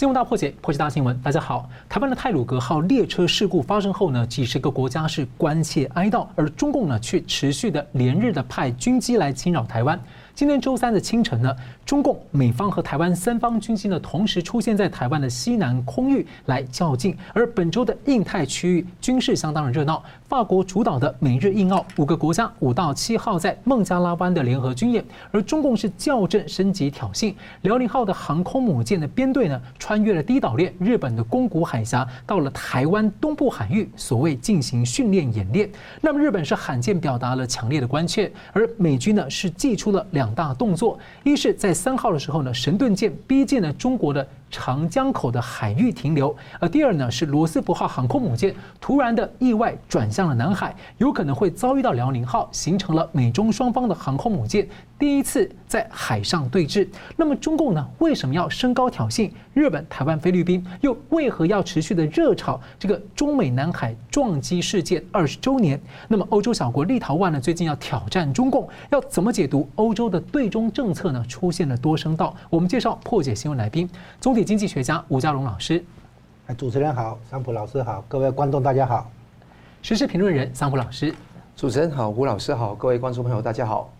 新闻大破解，破解大新闻。大家好，台湾的泰鲁阁号列车事故发生后呢，几十个国家是关切哀悼，而中共呢却持续的连日的派军机来侵扰台湾。今天周三的清晨呢，中共、美方和台湾三方军机呢同时出现在台湾的西南空域来较劲。而本周的印太区域军事相当的热闹，法国主导的美日印澳五个国家五到七号在孟加拉湾的联合军演，而中共是校正升级挑衅。辽宁号的航空母舰的编队呢，穿越了低岛链日本的宫古海峡，到了台湾东部海域，所谓进行训练演练。那么日本是罕见表达了强烈的关切，而美军呢是祭出了两大动作，一是在三号的时候呢，神盾舰逼近了中国的。长江口的海域停留，而第二呢是罗斯福号航空母舰突然的意外转向了南海，有可能会遭遇到辽宁号，形成了美中双方的航空母舰第一次在海上对峙。那么中共呢为什么要升高挑衅？日本、台湾、菲律宾又为何要持续的热炒这个中美南海撞击事件二十周年？那么欧洲小国立陶宛呢最近要挑战中共，要怎么解读欧洲的对中政策呢？出现了多声道。我们介绍破解新闻来宾，总经济学家吴家龙老师，主持人好，桑普老师好，各位观众大家好。时事评论人桑普老师，主持人好，吴老师好，各位观众朋友大家好。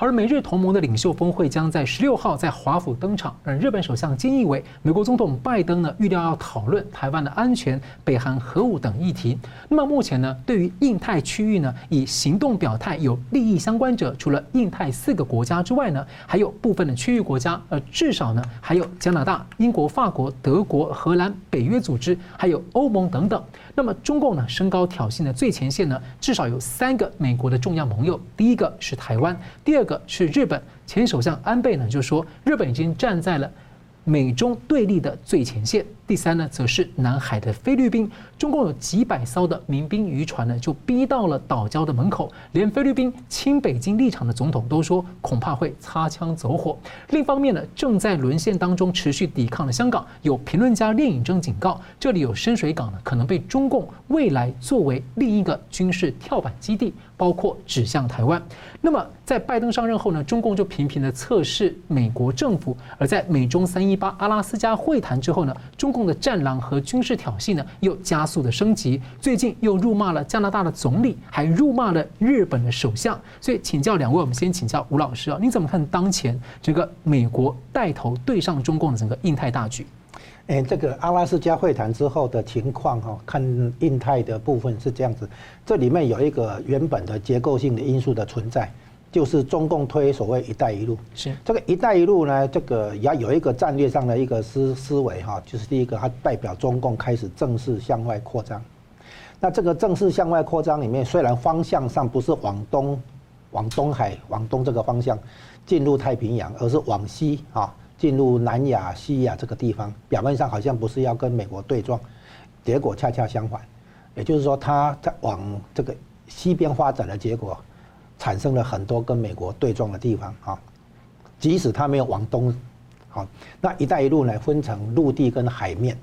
而美日同盟的领袖峰会将在十六号在华府登场。而日本首相菅义伟、美国总统拜登呢，预料要讨论台湾的安全、北韩核武等议题。那么目前呢，对于印太区域呢，以行动表态有利益相关者，除了印太四个国家之外呢，还有部分的区域国家，呃，至少呢，还有加拿大、英国、法国、德国、荷兰、北约组织，还有欧盟等等。那么中共呢，升高挑衅的最前线呢，至少有三个美国的重要盟友，第一个是台湾，第二个是日本，前首相安倍呢就说，日本已经站在了美中对立的最前线。第三呢，则是南海的菲律宾，中共有几百艘的民兵渔船呢，就逼到了岛礁的门口，连菲律宾亲北京立场的总统都说，恐怕会擦枪走火。另一方面呢，正在沦陷当中持续抵抗的香港，有评论家练乙铮警告，这里有深水港呢，可能被中共未来作为另一个军事跳板基地，包括指向台湾。那么在拜登上任后呢，中共就频频的测试美国政府，而在美中三一八阿拉斯加会谈之后呢，中共。的战狼和军事挑衅呢，又加速的升级。最近又辱骂了加拿大的总理，还辱骂了日本的首相。所以请教两位，我们先请教吴老师啊，你怎么看当前这个美国带头对上中共的整个印太大局？诶，这个阿拉斯加会谈之后的情况哈，看印太的部分是这样子，这里面有一个原本的结构性的因素的存在。就是中共推所谓“一带一路”，是这个“一带一路”呢，这个也有一个战略上的一个思思维哈，就是第一个，它代表中共开始正式向外扩张。那这个正式向外扩张里面，虽然方向上不是往东、往东海、往东这个方向进入太平洋，而是往西啊，进入南亚、西亚这个地方，表面上好像不是要跟美国对撞，结果恰恰相反，也就是说，它在往这个西边发展的结果。产生了很多跟美国对撞的地方啊，即使它没有往东，好，那一带一路呢，分成陆地跟海面，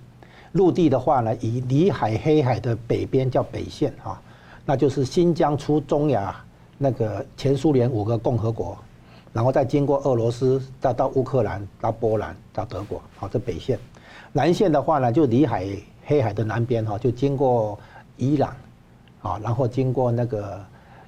陆地的话呢，以里海、黑海的北边叫北线啊，那就是新疆出中亚那个前苏联五个共和国，然后再经过俄罗斯，再到乌克兰，到波兰，到德国，好，这北线。南线的话呢，就里海、黑海的南边哈，就经过伊朗，啊，然后经过那个。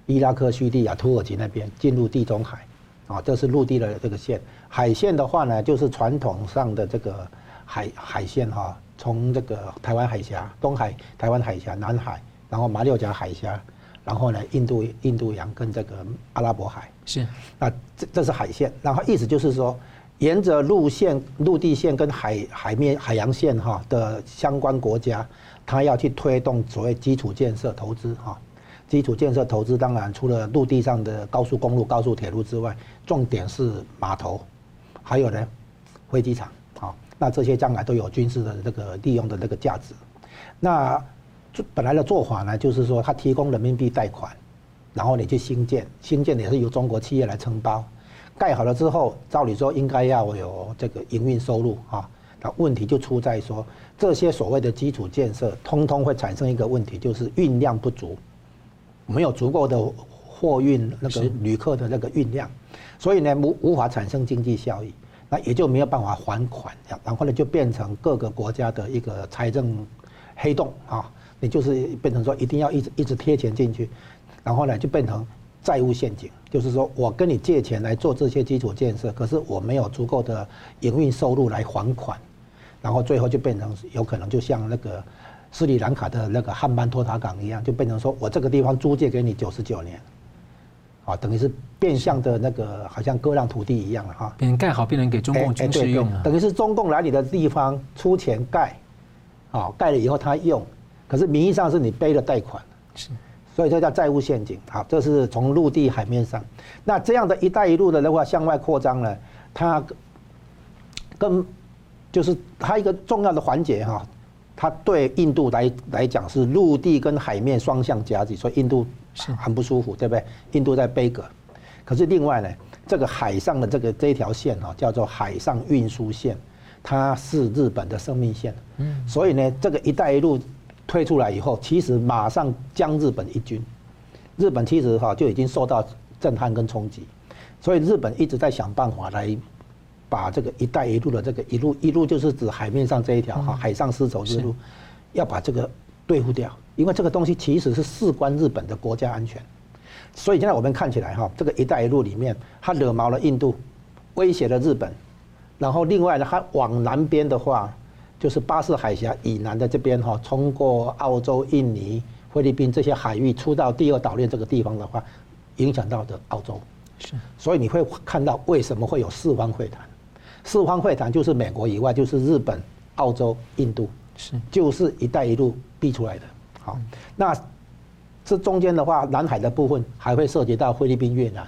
伊拉克、叙利亚、土耳其那边进入地中海，啊，这是陆地的这个线。海线的话呢，就是传统上的这个海海线哈，从这个台湾海峡、东海、台湾海峡、南海，然后马六甲海峡，然后呢，印度印度洋跟这个阿拉伯海是。那这这是海线，然后意思就是说，沿着陆线、陆地线跟海海面、海洋线哈的相关国家，他要去推动所谓基础建设投资哈。基础建设投资当然除了陆地上的高速公路、高速铁路之外，重点是码头，还有呢，飞机场，好，那这些将来都有军事的这个利用的这个价值。那本来的做法呢，就是说他提供人民币贷款，然后你去新建，新建也是由中国企业来承包，盖好了之后，照理说应该要有这个营运收入啊。那问题就出在说，这些所谓的基础建设，通通会产生一个问题，就是运量不足。没有足够的货运那个旅客的那个运量，所以呢无无法产生经济效益。那也就没有办法还款，然后呢就变成各个国家的一个财政黑洞啊，你就是变成说一定要一直一直贴钱进去，然后呢就变成债务陷阱，就是说我跟你借钱来做这些基础建设，可是我没有足够的营运收入来还款，然后最后就变成有可能就像那个斯里兰卡的那个汉班托塔港一样，就变成说我这个地方租借给你九十九年。啊，等于是变相的那个，好像割让土地一样了哈。变成盖好，变成给中共军事用了。等于是中共来你的地方出钱盖，啊，盖了以后他用，可是名义上是你背了贷款，是，所以这叫债务陷阱。好，这是从陆地海面上，那这样的一带一路的的话向外扩张呢，它跟就是它一个重要的环节哈，它对印度来来讲是陆地跟海面双向夹击，所以印度。是很不舒服，对不对？印度在背锅，可是另外呢，这个海上的这个这一条线啊，叫做海上运输线，它是日本的生命线。嗯，所以呢，这个“一带一路”推出来以后，其实马上将日本一军。日本其实哈就已经受到震撼跟冲击，所以日本一直在想办法来把这个“一带一路”的这个一路一路就是指海面上这一条哈海上丝绸之路，要把这个对付掉。因为这个东西其实是事关日本的国家安全，所以现在我们看起来哈，这个“一带一路”里面，它惹毛了印度，威胁了日本，然后另外呢，它往南边的话，就是巴士海峡以南的这边哈，通过澳洲、印尼、菲律宾这些海域出到第二岛链这个地方的话，影响到的澳洲，是，所以你会看到为什么会有四方会谈，四方会谈就是美国以外就是日本、澳洲、印度，是，就是“一带一路”逼出来的。好，那这中间的话，南海的部分还会涉及到菲律宾、越南、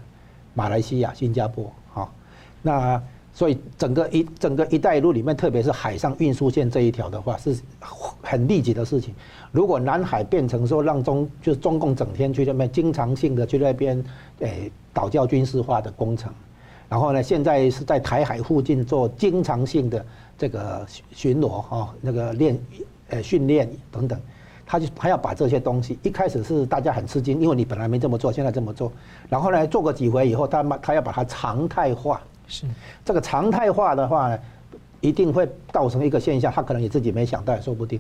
马来西亚、新加坡。好，那所以整个一整个“一带一路”里面，特别是海上运输线这一条的话，是很利己的事情。如果南海变成说让中就是中共整天去那边经常性的去那边诶岛礁军事化的工程，然后呢，现在是在台海附近做经常性的这个巡逻哈，那个练呃训练等等。他就他要把这些东西，一开始是大家很吃惊，因为你本来没这么做，现在这么做，然后呢，做过几回以后，他他要把它常态化。是这个常态化的话呢，一定会造成一个现象，他可能也自己没想到也说不定，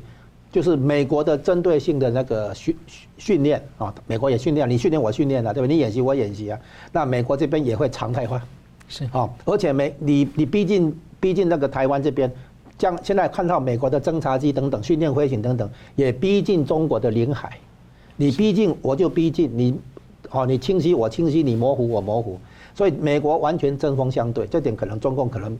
就是美国的针对性的那个训训练啊，美国也训练，你训练我训练了，对吧？你演习我演习啊，那美国这边也会常态化。是啊，而且美你你逼近逼近那个台湾这边。将现在看到美国的侦察机等等训练飞行等等，也逼近中国的领海，你逼近我就逼近你，哦，你清晰我清晰，你模糊我模糊，所以美国完全针锋相对，这点可能中共可能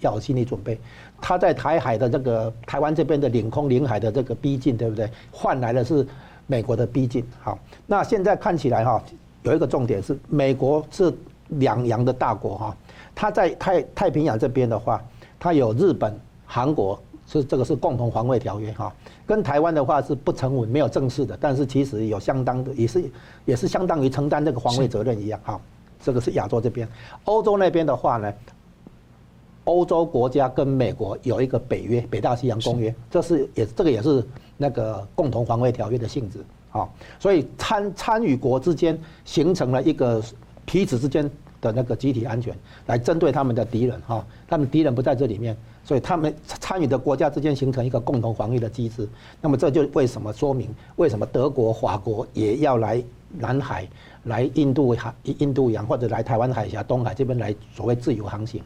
要有心理准备。他在台海的这个台湾这边的领空领海的这个逼近，对不对？换来的是美国的逼近。好，那现在看起来哈，有一个重点是美国是两洋的大国哈，他在太太平洋这边的话，他有日本。韩国是这个是共同防卫条约哈，跟台湾的话是不成文，没有正式的，但是其实有相当的，也是也是相当于承担这个防卫责任一样哈。这个是亚洲这边，欧洲那边的话呢，欧洲国家跟美国有一个北约，北大西洋公约，这是也这个也是那个共同防卫条约的性质啊，所以参参与国之间形成了一个彼此之间的那个集体安全，来针对他们的敌人哈，他们敌人不在这里面。所以他们参与的国家之间形成一个共同防御的机制，那么这就为什么说明为什么德国、法国也要来南海、来印度海、印度洋或者来台湾海峡、东海这边来所谓自由航行。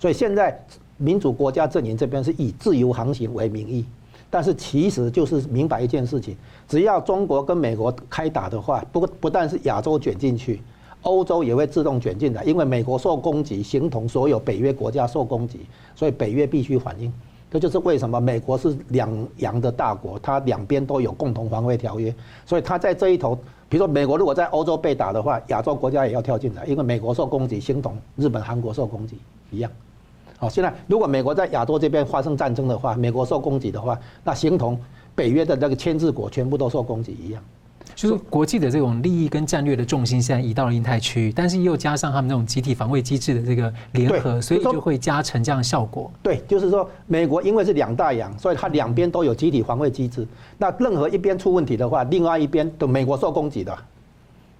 所以现在民主国家阵营这边是以自由航行为名义，但是其实就是明白一件事情：只要中国跟美国开打的话，不不但是亚洲卷进去。欧洲也会自动卷进来，因为美国受攻击，形同所有北约国家受攻击，所以北约必须反应。这就是为什么美国是两洋的大国，它两边都有共同防卫条约，所以它在这一头，比如说美国如果在欧洲被打的话，亚洲国家也要跳进来，因为美国受攻击，形同日本、韩国受攻击一样。好，现在如果美国在亚洲这边发生战争的话，美国受攻击的话，那形同北约的那个牵制国全部都受攻击一样。就是国际的这种利益跟战略的重心现在移到了印太区域，但是又加上他们那种集体防卫机制的这个联合，所以就会加成这样的效果。对，就是说美国因为是两大洋，所以它两边都有集体防卫机制。那任何一边出问题的话，另外一边的美国受攻击的。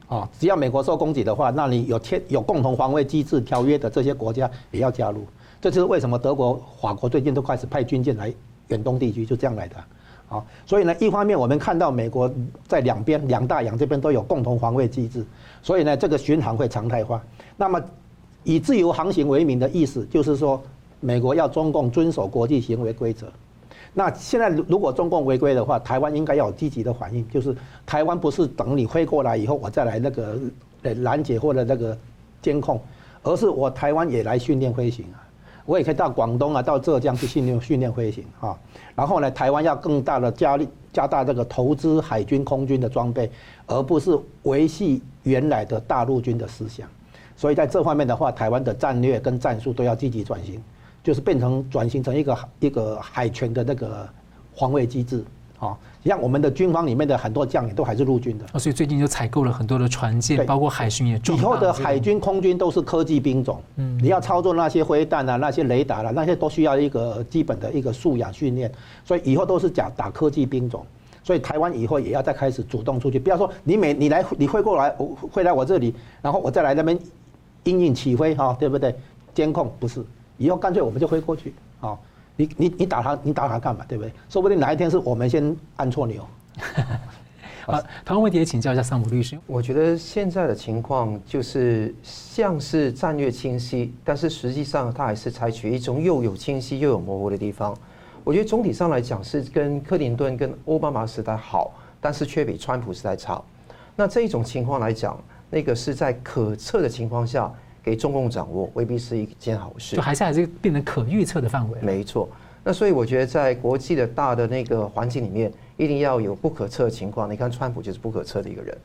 哦，只要美国受攻击的话，那你有签有共同防卫机制条约的这些国家也要加入。这就是为什么德国、法国最近都开始派军舰来远东地区，就这样来的。好，所以呢，一方面我们看到美国在两边两大洋这边都有共同防卫机制，所以呢，这个巡航会常态化。那么以自由航行为名的意思，就是说美国要中共遵守国际行为规则。那现在如果中共违规的话，台湾应该要有积极的反应，就是台湾不是等你飞过来以后我再来那个拦截或者那个监控，而是我台湾也来训练飞行啊。我也可以到广东啊，到浙江去训练训练飞行啊。然后呢，台湾要更大的加力加大这个投资海军空军的装备，而不是维系原来的大陆军的思想。所以在这方面的话，台湾的战略跟战术都要积极转型，就是变成转型成一个一个海权的那个防卫机制。啊，像我们的军方里面的很多将领都还是陆军的，所以最近就采购了很多的船舰，包括海巡也。以后的海军、空军都是科技兵种，嗯，你要操作那些飞弹啊、那些雷达啊，那些都需要一个基本的一个素养训练，所以以后都是讲打科技兵种。所以台湾以后也要再开始主动出去，不要说你每你来你会过来，我会来我这里，然后我再来那边因应起飞哈，对不对？监控不是，以后干脆我们就飞过去啊。你你你打他，你打他干嘛？对不对？说不定哪一天是我们先按错钮。好，同样问题也请教一下桑普律师。我觉得现在的情况就是像是战略清晰，但是实际上它还是采取一种又有清晰又有模糊的地方。我觉得总体上来讲是跟克林顿跟奥巴马时代好，但是却比川普时代差。那这一种情况来讲，那个是在可测的情况下。给中共掌握未必是一件好事，就还是还是变成可预测的范围。没错，那所以我觉得在国际的大的那个环境里面，一定要有不可测的情况。你看川普就是不可测的一个人。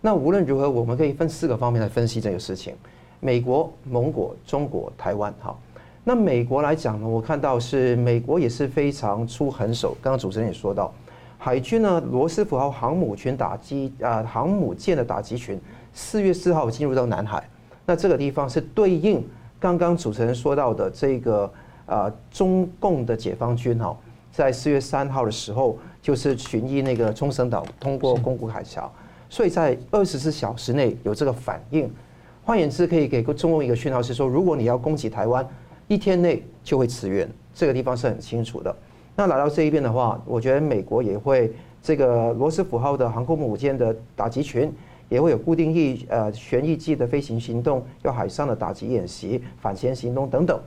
那无论如何，我们可以分四个方面来分析这个事情：美国、盟国、中国、台湾。好，那美国来讲呢，我看到是美国也是非常出狠手。刚刚主持人也说到，海军呢，罗斯福号航母群打击啊，航母舰的打击群，四月四号进入到南海。那这个地方是对应刚刚主持人说到的这个啊，中共的解放军哈，在四月三号的时候就是巡弋那个冲绳岛，通过宫古海峡，所以在二十四小时内有这个反应。换言之，可以给中共一个讯号是说，如果你要攻击台湾，一天内就会驰援。这个地方是很清楚的。那来到这一边的话，我觉得美国也会这个罗斯福号的航空母舰的打击群。也会有固定翼呃旋翼机的飞行行动，有海上的打击演习、反潜行动等等。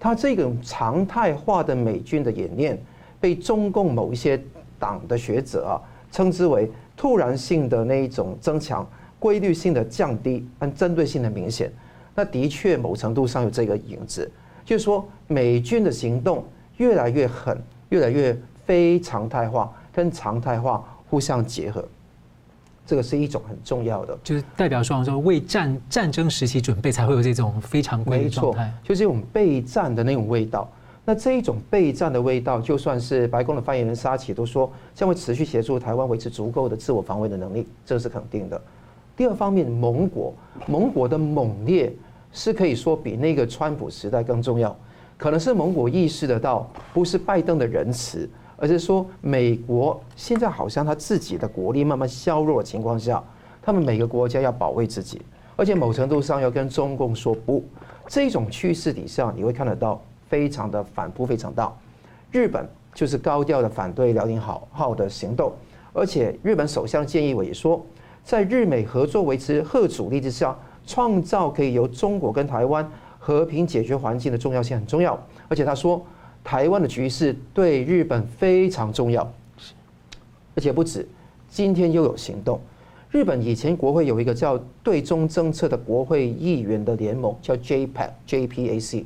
它这种常态化的美军的演练，被中共某一些党的学者啊称之为突然性的那一种增强、规律性的降低，但针对性的明显。那的确某程度上有这个影子，就是说美军的行动越来越狠，越来越非常态化，跟常态化互相结合。这个是一种很重要的，就是代表说说为战战争时期准备，才会有这种非常规律状态。就是一种备战的那种味道。那这一种备战的味道，就算是白宫的发言人沙奇都说，将会持续协助台湾维持足够的自我防卫的能力，这是肯定的。第二方面，盟国盟国的猛烈是可以说比那个川普时代更重要，可能是盟国意识得到，不是拜登的仁慈。而是说，美国现在好像他自己的国力慢慢削弱的情况下，他们每个国家要保卫自己，而且某程度上要跟中共说不。这种趋势底下，你会看得到非常的反扑非常大。日本就是高调的反对辽宁号号的行动，而且日本首相菅义伟也说，在日美合作维持核主力之下，创造可以由中国跟台湾和平解决环境的重要性很重要。而且他说。台湾的局势对日本非常重要，而且不止，今天又有行动。日本以前国会有一个叫对中政策的国会议员的联盟，叫 JPAC JPAC，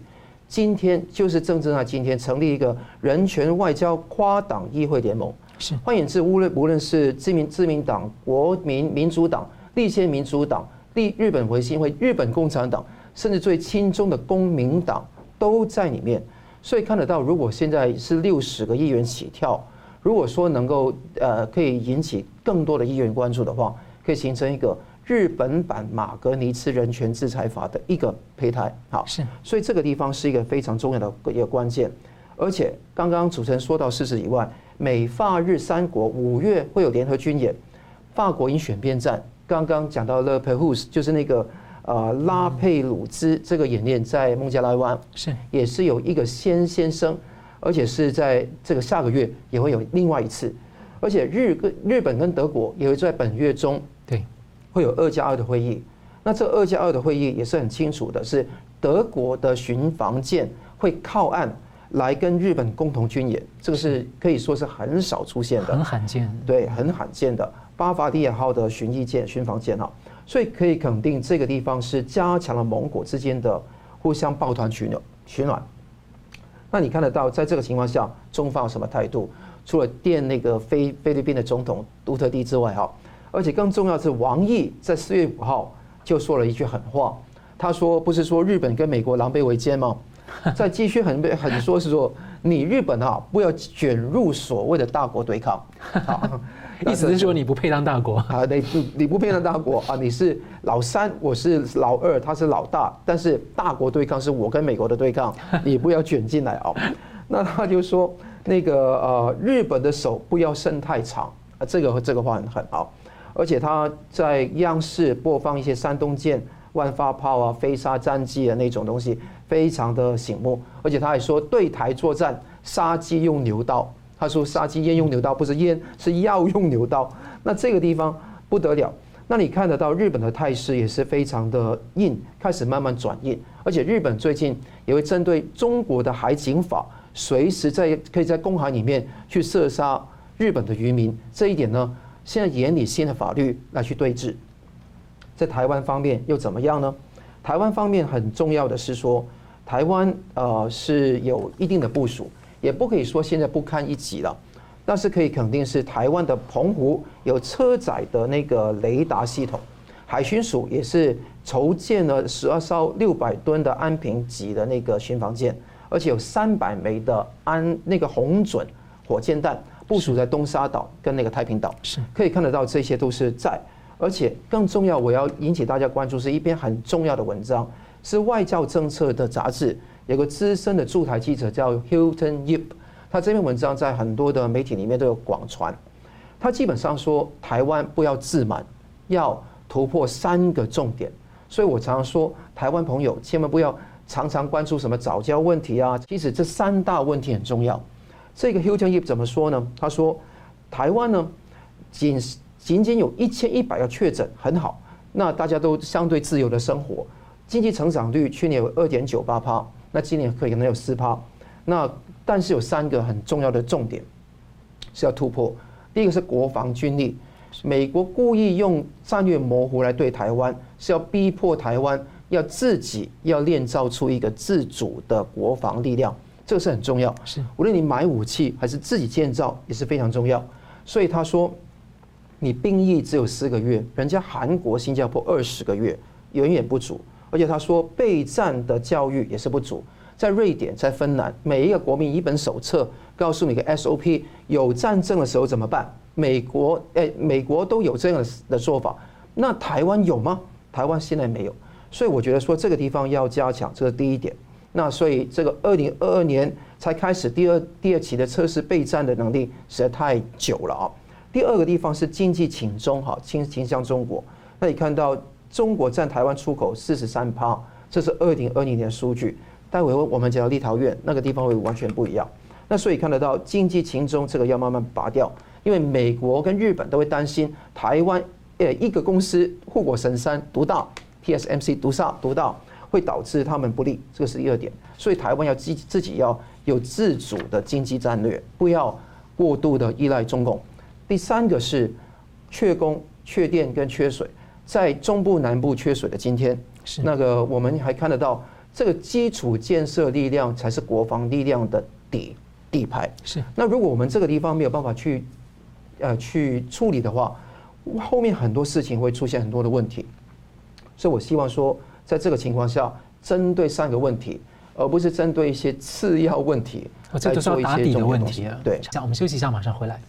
今天就是政治上今天成立一个人权外交跨党议会联盟。是，换言之，无论无论是自民自民党、国民民主党、立宪民主党、立日本维新会、日本共产党，甚至最亲中的公民党都在里面。所以看得到，如果现在是六十个议员起跳，如果说能够呃可以引起更多的议员关注的话，可以形成一个日本版马格尼茨人权制裁法的一个胚胎。好，是。所以这个地方是一个非常重要的一个关键。而且刚刚主持人说到事实以外，美法日三国五月会有联合军演，法国因选边站。刚刚讲到了就是那个。呃拉佩鲁兹这个演练在孟加拉湾是。也是有一个先先生，而且是在这个下个月也会有另外一次，而且日跟日本跟德国也会在本月中对。会有二加二的会议。那这二加二的会议也是很清楚的，是德国的巡防舰会靠岸来跟日本共同军演，这个是。可以说是很少出现的，很罕见，对，很罕见的。巴伐利亚号的巡弋舰、巡防舰哈，所以可以肯定这个地方是加强了盟国之间的互相抱团取暖、取暖。那你看得到，在这个情况下，中方有什么态度？除了电那个菲菲律宾的总统杜特地之外哈，而且更重要的是，王毅在四月五号。就说了一句狠话，他说：“不是说日本跟美国狼狈为奸吗？在继续很很说是说你日本啊，不要卷入所谓的大国对抗。”意思是说你不配当大国啊？你不你不配当大国啊？你是老三，我是老二，他是老大，但是大国对抗是我跟美国的对抗，你不要卷进来啊。那他就说那个呃，日本的手不要伸太长啊，这个这个话很狠啊。而且他在央视播放一些山东舰、万发炮啊、飞沙战机啊那种东西，非常的醒目。而且他还说对台作战，杀鸡用牛刀。他说杀鸡焉用牛刀？不是焉，是要用牛刀。那这个地方不得了。那你看得到日本的态势也是非常的硬，开始慢慢转硬。而且日本最近也会针对中国的海警法，随时在可以在公海里面去射杀日本的渔民。这一点呢？现在研拟新的法律来去对峙，在台湾方面又怎么样呢？台湾方面很重要的是说，台湾呃是有一定的部署，也不可以说现在不堪一击了，但是可以肯定是台湾的澎湖有车载的那个雷达系统，海巡署也是筹建了十二艘六百吨的安平级的那个巡防舰，而且有三百枚的安那个红准火箭弹。部署在东沙岛跟那个太平岛，是可以看得到，这些都是在，而且更重要，我要引起大家关注是一篇很重要的文章，是外交政策的杂志，有个资深的驻台记者叫 Hilton Yip，他这篇文章在很多的媒体里面都有广传，他基本上说台湾不要自满，要突破三个重点，所以我常常说台湾朋友千万不要常常关注什么早教问题啊，其实这三大问题很重要。这个 Hilton Yip 怎么说呢？他说，台湾呢，仅仅仅有一千一百个确诊，很好，那大家都相对自由的生活，经济成长率去年有二点九八趴，那今年可以可能有四趴，那但是有三个很重要的重点是要突破。第一个是国防军力，美国故意用战略模糊来对台湾，是要逼迫台湾要自己要炼造出一个自主的国防力量。这个是很重要，是无论你买武器还是自己建造也是非常重要。所以他说，你兵役只有四个月，人家韩国、新加坡二十个月，远远不足。而且他说备战的教育也是不足。在瑞典、在芬兰，每一个国民一本手册，告诉你个 SOP，有战争的时候怎么办？美国诶，美国都有这样的做法，那台湾有吗？台湾现在没有。所以我觉得说这个地方要加强，这是第一点。那所以这个二零二二年才开始第二第二期的测试备战的能力实在太久了啊。第二个地方是经济请中哈，倾倾向中国。那你看到中国占台湾出口四十三趴，这是二零二零年的数据。待会我们讲到立陶宛那个地方会完全不一样。那所以看得到经济情中这个要慢慢拔掉，因为美国跟日本都会担心台湾呃一个公司护国神山独大，TSMC 独大独大。会导致他们不利，这个是第二点。所以台湾要自自己要有自主的经济战略，不要过度的依赖中共。第三个是缺工、缺电跟缺水，在中部南部缺水的今天，是那个我们还看得到，这个基础建设力量才是国防力量的底底牌。是那如果我们这个地方没有办法去呃去处理的话，后面很多事情会出现很多的问题。所以我希望说。在这个情况下，针对三个问题，而不是针对一些次要问题，这就是要打底的问题啊。对，我们休息一下，马上回来。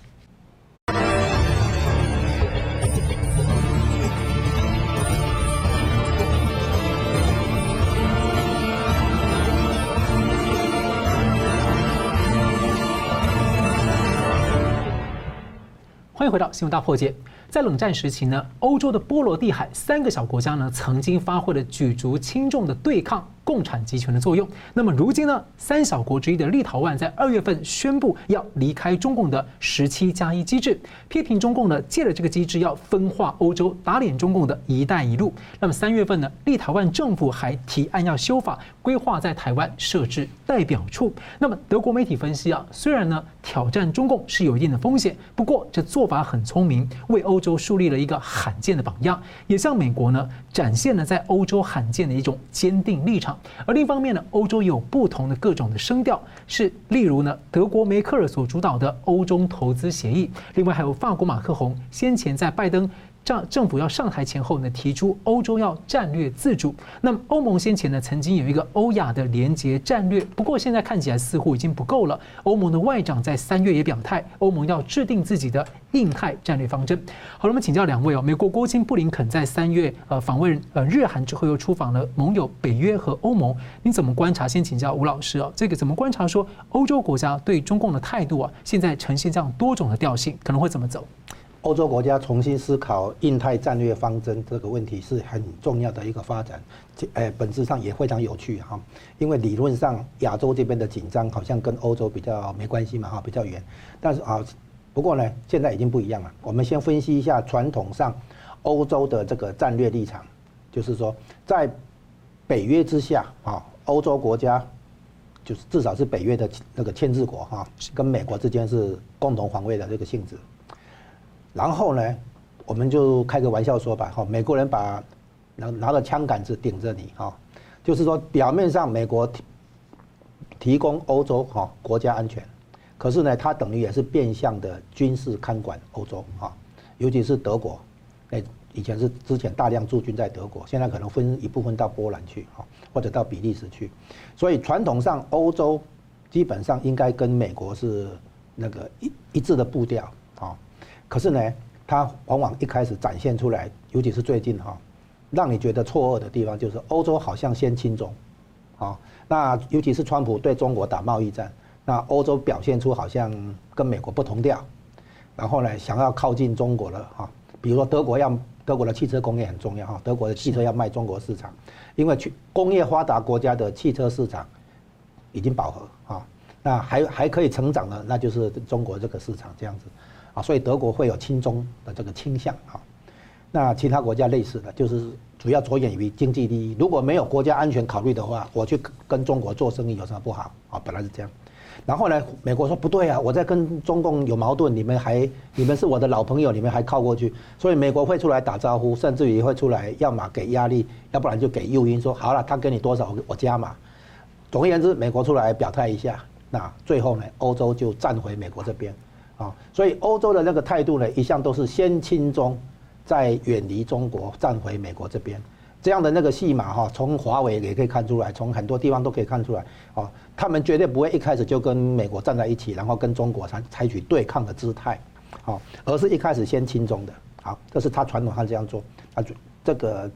回到新闻大破解。在冷战时期呢，欧洲的波罗的海三个小国家呢，曾经发挥了举足轻重的对抗共产集权的作用。那么如今呢，三小国之一的立陶宛在二月份宣布要离开中共的十七加一机制，批评中共呢借了这个机制要分化欧洲，打脸中共的一带一路。那么三月份呢，立陶宛政府还提案要修法，规划在台湾设置代表处。那么德国媒体分析啊，虽然呢挑战中共是有一定的风险，不过这做法很聪明，为欧洲树立了一个罕见的榜样，也向美国呢展现了在欧洲罕见的一种坚定立场。而另一方面呢，欧洲有不同的各种的声调，是例如呢，德国梅克尔所主导的欧洲投资协议，另外还有法国马克宏先前在拜登。政政府要上台前后呢，提出欧洲要战略自主。那么欧盟先前呢，曾经有一个欧亚的联结战略，不过现在看起来似乎已经不够了。欧盟的外长在三月也表态，欧盟要制定自己的印太战略方针。好了，我们请教两位哦。美国国务卿布林肯在三月呃访问呃日韩之后，又出访了盟友北约和欧盟。你怎么观察？先请教吴老师哦，这个怎么观察说欧洲国家对中共的态度啊，现在呈现这样多种的调性，可能会怎么走？欧洲国家重新思考印太战略方针这个问题是很重要的一个发展，诶，本质上也非常有趣哈。因为理论上亚洲这边的紧张好像跟欧洲比较没关系嘛哈，比较远。但是啊，不过呢，现在已经不一样了。我们先分析一下传统上欧洲的这个战略立场，就是说在北约之下啊，欧洲国家就是至少是北约的那个签字国哈，跟美国之间是共同防卫的这个性质。然后呢，我们就开个玩笑说吧，哈，美国人把拿拿着枪杆子顶着你，哈，就是说表面上美国提提供欧洲哈国家安全，可是呢，它等于也是变相的军事看管欧洲，哈，尤其是德国，哎，以前是之前大量驻军在德国，现在可能分一部分到波兰去，哈，或者到比利时去，所以传统上欧洲基本上应该跟美国是那个一一致的步调，啊。可是呢，它往往一开始展现出来，尤其是最近哈，让你觉得错愕的地方就是欧洲好像先亲中，啊，那尤其是川普对中国打贸易战，那欧洲表现出好像跟美国不同调，然后呢，想要靠近中国了哈，比如说德国要德国的汽车工业很重要哈，德国的汽车要卖中国市场，因为去工业发达国家的汽车市场已经饱和啊，那还还可以成长的那就是中国这个市场这样子。啊，所以德国会有亲中的这个倾向啊，那其他国家类似的就是主要着眼于经济利益。如果没有国家安全考虑的话，我去跟中国做生意有什么不好啊？本来是这样。然后呢，美国说不对啊，我在跟中共有矛盾，你们还你们是我的老朋友，你们还靠过去，所以美国会出来打招呼，甚至于会出来，要么给压力，要不然就给诱因，说好了，他给你多少我加嘛。总而言之，美国出来表态一下，那最后呢，欧洲就站回美国这边。啊，所以欧洲的那个态度呢，一向都是先亲中，再远离中国，站回美国这边。这样的那个戏码哈，从华为也可以看出来，从很多地方都可以看出来。啊，他们绝对不会一开始就跟美国站在一起，然后跟中国采采取对抗的姿态，啊，而是一开始先亲中的。好，这是他传统上这样做。啊，这个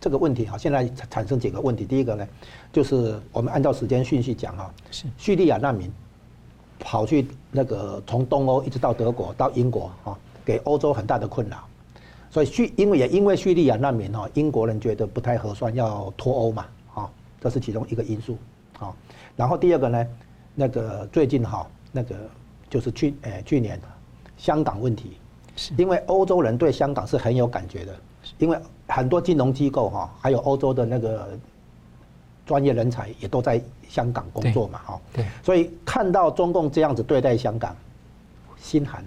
这个问题哈，现在产生几个问题。第一个呢，就是我们按照时间顺序讲哈，是叙利亚难民。跑去那个从东欧一直到德国到英国啊，给欧洲很大的困扰，所以叙因为也因为叙利亚难民哈，英国人觉得不太合算，要脱欧嘛啊，这是其中一个因素啊。然后第二个呢，那个最近哈那个就是去诶去年香港问题，是因为欧洲人对香港是很有感觉的，因为很多金融机构哈，还有欧洲的那个。专业人才也都在香港工作嘛，哈，对，所以看到中共这样子对待香港，心寒。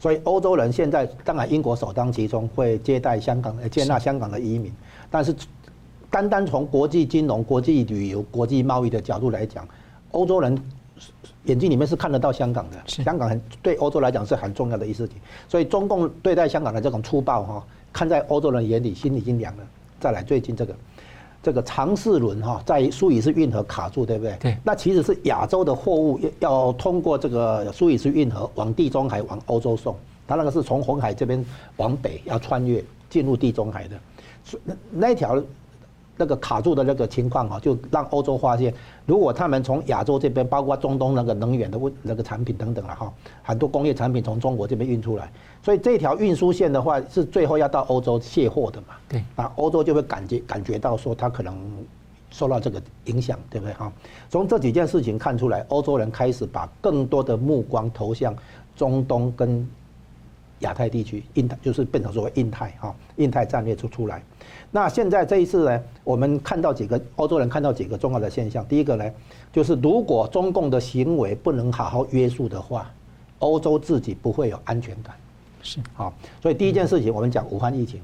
所以欧洲人现在当然英国首当其冲会接待香港、接纳香港的移民，但是单单从国际金融、国际旅游、国际贸易的角度来讲，欧洲人眼睛里面是看得到香港的，香港很对欧洲来讲是很重要的一事情。所以中共对待香港的这种粗暴哈，看在欧洲人眼里，心里已经凉了。再来最近这个。这个长四轮哈，在苏伊士运河卡住，对不对？对。那其实是亚洲的货物要通过这个苏伊士运河往地中海、往欧洲送，它那个是从红海这边往北要穿越进入地中海的，那那条那个卡住的那个情况啊，就让欧洲发现，如果他们从亚洲这边，包括中东那个能源的问那个产品等等了哈，很多工业产品从中国这边运出来，所以这条运输线的话是最后要到欧洲卸货的嘛。对，那欧洲就会感觉感觉到说它可能受到这个影响，对不对哈？从这几件事情看出来，欧洲人开始把更多的目光投向中东跟亚太地区，印太就是变成所谓印太哈，印太战略出出来。那现在这一次呢，我们看到几个欧洲人看到几个重要的现象。第一个呢，就是如果中共的行为不能好好约束的话，欧洲自己不会有安全感。是好，所以第一件事情，我们讲武汉疫情，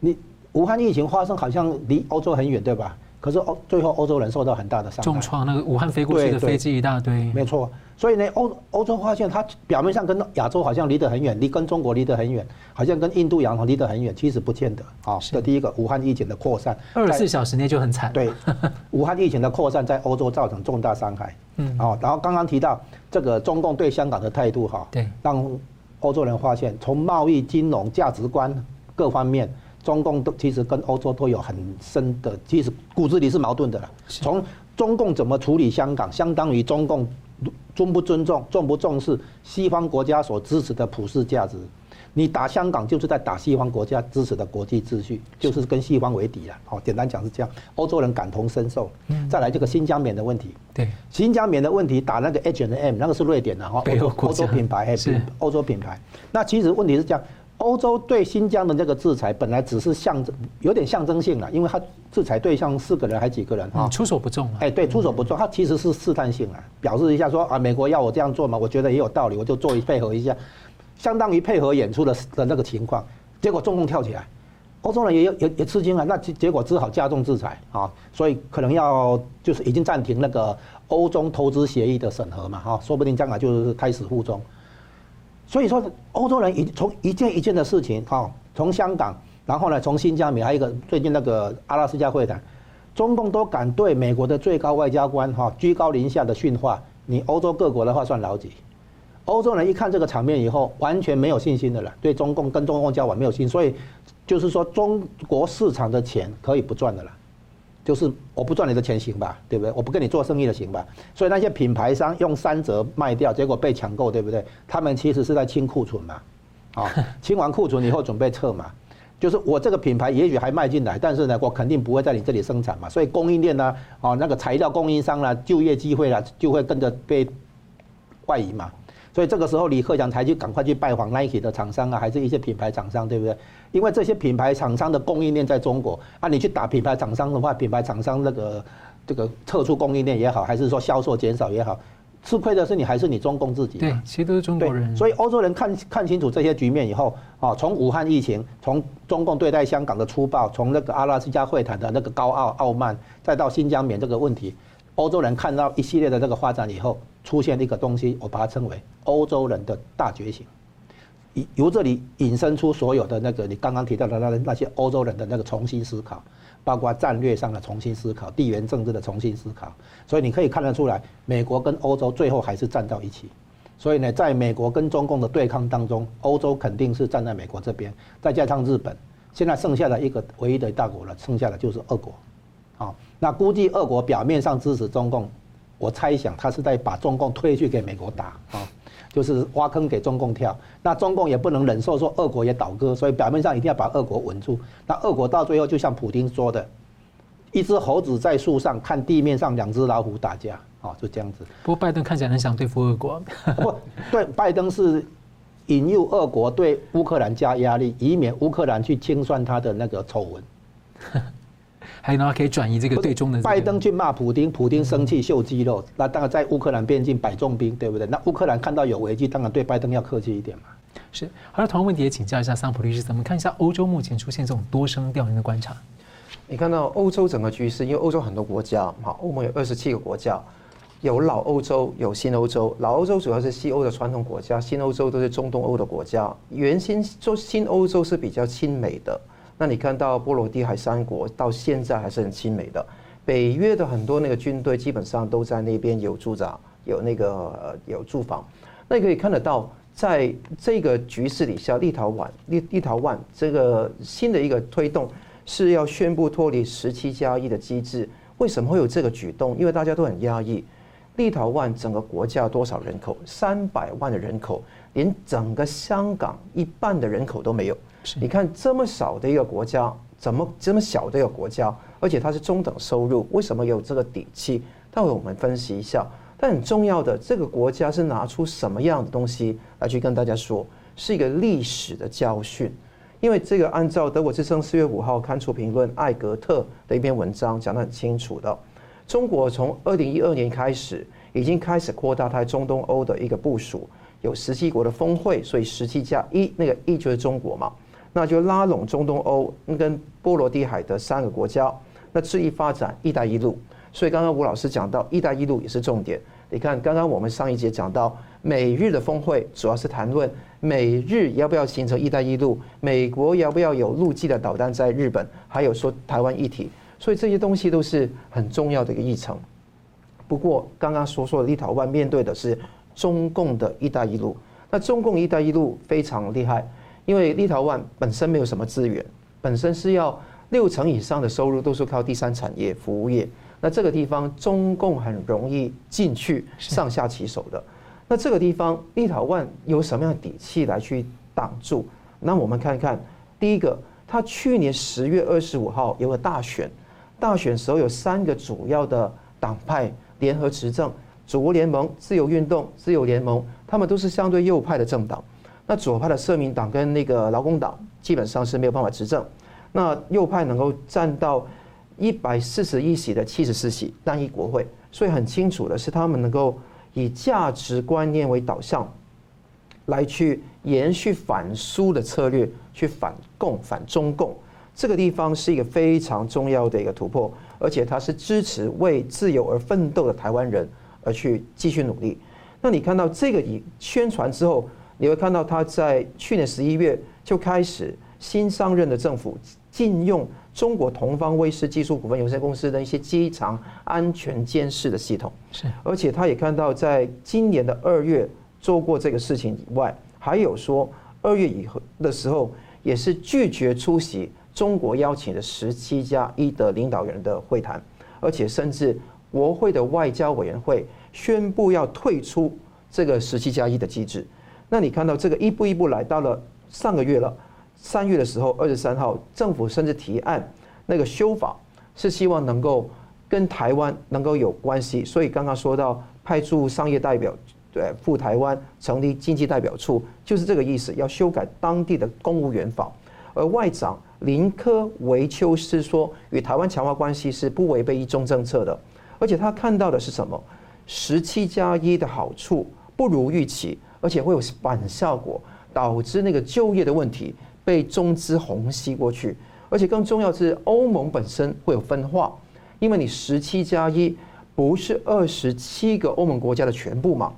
你武汉疫情发生好像离欧洲很远，对吧？可是欧最后欧洲人受到很大的伤害，重创那个武汉飞过去的飞机一大堆，没错。所以呢，欧欧洲发现它表面上跟亚洲好像离得很远，离跟中国离得很远，好像跟印度洋离得很远，其实不见得啊。这第一个，武汉疫情的扩散，二十四小时内就很惨。对，武汉疫情的扩散在欧洲造成重大伤害。嗯，哦，然后刚刚提到这个中共对香港的态度哈，对，让欧洲人发现从贸易、金融、价值观各方面。中共都其实跟欧洲都有很深的，其实骨子里是矛盾的了。从中共怎么处理香港，相当于中共尊不尊重、重不重视西方国家所支持的普世价值。你打香港就是在打西方国家支持的国际秩序，就是跟西方为敌了。好，简单讲是这样。欧洲人感同身受。嗯再来这个新疆棉的问题。对，新疆棉的问题打那个 H&M，那个是瑞典的哈，欧洲欧洲品牌，是欧洲品牌。那其实问题是这样。欧洲对新疆的这个制裁本来只是象征，有点象征性了，因为它制裁对象四个人还几个人啊？出手不重啊。哎，对，出手不重，它其实是试探性啊，表示一下说啊，美国要我这样做嘛，我觉得也有道理，我就做一配合一下，相当于配合演出的的那个情况。结果中共跳起来，欧洲人也也也吃惊了，那结结果只好加重制裁啊，所以可能要就是已经暂停那个欧中投资协议的审核嘛，哈，说不定将来就是开始互中。所以说，欧洲人一从一件一件的事情，哈，从香港，然后呢，从新疆，还有一个最近那个阿拉斯加会谈，中共都敢对美国的最高外交官哈居高临下的训话，你欧洲各国的话算老几？欧洲人一看这个场面以后，完全没有信心的了，对中共跟中共交往没有信心，所以就是说中国市场的钱可以不赚的了。就是我不赚你的钱行吧，对不对？我不跟你做生意了行吧？所以那些品牌商用三折卖掉，结果被抢购，对不对？他们其实是在清库存嘛，啊，清完库存以后准备撤嘛。就是我这个品牌也许还卖进来，但是呢，我肯定不会在你这里生产嘛。所以供应链呢，啊，那个材料供应商啦，就业机会啦，就会跟着被外移嘛。所以这个时候，李克强才去赶快去拜访 Nike 的厂商啊，还是一些品牌厂商，对不对？因为这些品牌厂商的供应链在中国啊，你去打品牌厂商的话，品牌厂商那个这个撤出供应链也好，还是说销售减少也好，吃亏的是你还是你中共自己？对，其实都是中国人。所以欧洲人看看清楚这些局面以后啊，从武汉疫情，从中共对待香港的粗暴，从那个阿拉斯加会谈的那个高傲傲慢，再到新疆棉这个问题，欧洲人看到一系列的这个发展以后。出现一个东西，我把它称为欧洲人的大觉醒，由这里引申出所有的那个你刚刚提到的那那些欧洲人的那个重新思考，包括战略上的重新思考、地缘政治的重新思考。所以你可以看得出来，美国跟欧洲最后还是站到一起。所以呢，在美国跟中共的对抗当中，欧洲肯定是站在美国这边，再加上日本，现在剩下的一个唯一的大国了，剩下的就是俄国。好，那估计俄国表面上支持中共。我猜想他是在把中共推去给美国打啊，就是挖坑给中共跳。那中共也不能忍受说俄国也倒戈，所以表面上一定要把俄国稳住。那俄国到最后就像普京说的，一只猴子在树上看地面上两只老虎打架啊，就这样子。不过拜登看起来很想对付俄国。不，对，拜登是引诱俄国对乌克兰加压力，以免乌克兰去清算他的那个丑闻。还有呢，可以转移这个对中的。拜登去骂普丁，普丁生气秀肌肉，那当然在乌克兰边境摆重兵，对不对？那乌克兰看到有危机，当然对拜登要客气一点嘛。是，好了，同样问题也请教一下桑普律师，怎么看一下欧洲目前出现这种多声调？音的观察？你看到欧洲整个局势，因为欧洲很多国家，好，欧盟有二十七个国家，有老欧洲，有新欧洲。老欧洲主要是西欧的传统国家，新欧洲都是中东欧的国家。原先说新欧洲是比较亲美的。那你看到波罗的海三国到现在还是很亲美的，北约的很多那个军队基本上都在那边有驻扎，有那个有驻防。那你可以看得到，在这个局势底下，立陶宛立立陶宛这个新的一个推动，是要宣布脱离十七加一的机制。为什么会有这个举动？因为大家都很压抑。立陶宛整个国家多少人口？三百万的人口，连整个香港一半的人口都没有。你看这么少的一个国家，怎么这么小的一个国家？而且它是中等收入，为什么有这个底气？待会我们分析一下。但很重要的，这个国家是拿出什么样的东西来去跟大家说，是一个历史的教训。因为这个按照德国之声四月五号刊出评论艾格特的一篇文章讲得很清楚的。中国从二零一二年开始，已经开始扩大它中东欧的一个部署，有十七国的峰会，所以十七加一，那个一就是中国嘛，那就拉拢中东欧跟波罗的海的三个国家，那致力发展“一带一路”。所以刚刚吴老师讲到“一带一路”也是重点。你看，刚刚我们上一节讲到美日的峰会，主要是谈论美日要不要形成“一带一路”，美国要不要有陆基的导弹在日本，还有说台湾议题。所以这些东西都是很重要的一个议程。不过刚刚所说的立陶宛面对的是中共的一带一路，那中共一带一路非常厉害，因为立陶宛本身没有什么资源，本身是要六成以上的收入都是靠第三产业服务业，那这个地方中共很容易进去上下其手的。那这个地方立陶宛有什么样的底气来去挡住？那我们看看第一个，他去年十月二十五号有个大选。大选时候有三个主要的党派联合执政，祖国联盟、自由运动、自由联盟，他们都是相对右派的政党。那左派的社民党跟那个劳工党基本上是没有办法执政。那右派能够占到一百四十一席的七十四席单一国会，所以很清楚的是，他们能够以价值观念为导向，来去延续反苏的策略，去反共、反中共。这个地方是一个非常重要的一个突破，而且它是支持为自由而奋斗的台湾人而去继续努力。那你看到这个以宣传之后，你会看到他在去年十一月就开始新上任的政府禁用中国同方威视技术股份有限公司的一些机场安全监视的系统，是，而且他也看到在今年的二月做过这个事情以外，还有说二月以后的时候也是拒绝出席。中国邀请的十七加一的领导人的会谈，而且甚至国会的外交委员会宣布要退出这个十七加一的机制。那你看到这个一步一步来到了上个月了，三月的时候，二十三号，政府甚至提案那个修法，是希望能够跟台湾能够有关系。所以刚刚说到派驻商业代表对赴台湾成立经济代表处，就是这个意思，要修改当地的公务员法。而外长林科维丘斯说，与台湾强化关系是不违背一中政策的，而且他看到的是什么？十七加一的好处不如预期，而且会有反效果，导致那个就业的问题被中资虹吸过去。而且更重要的是，欧盟本身会有分化，因为你十七加一不是二十七个欧盟国家的全部嘛？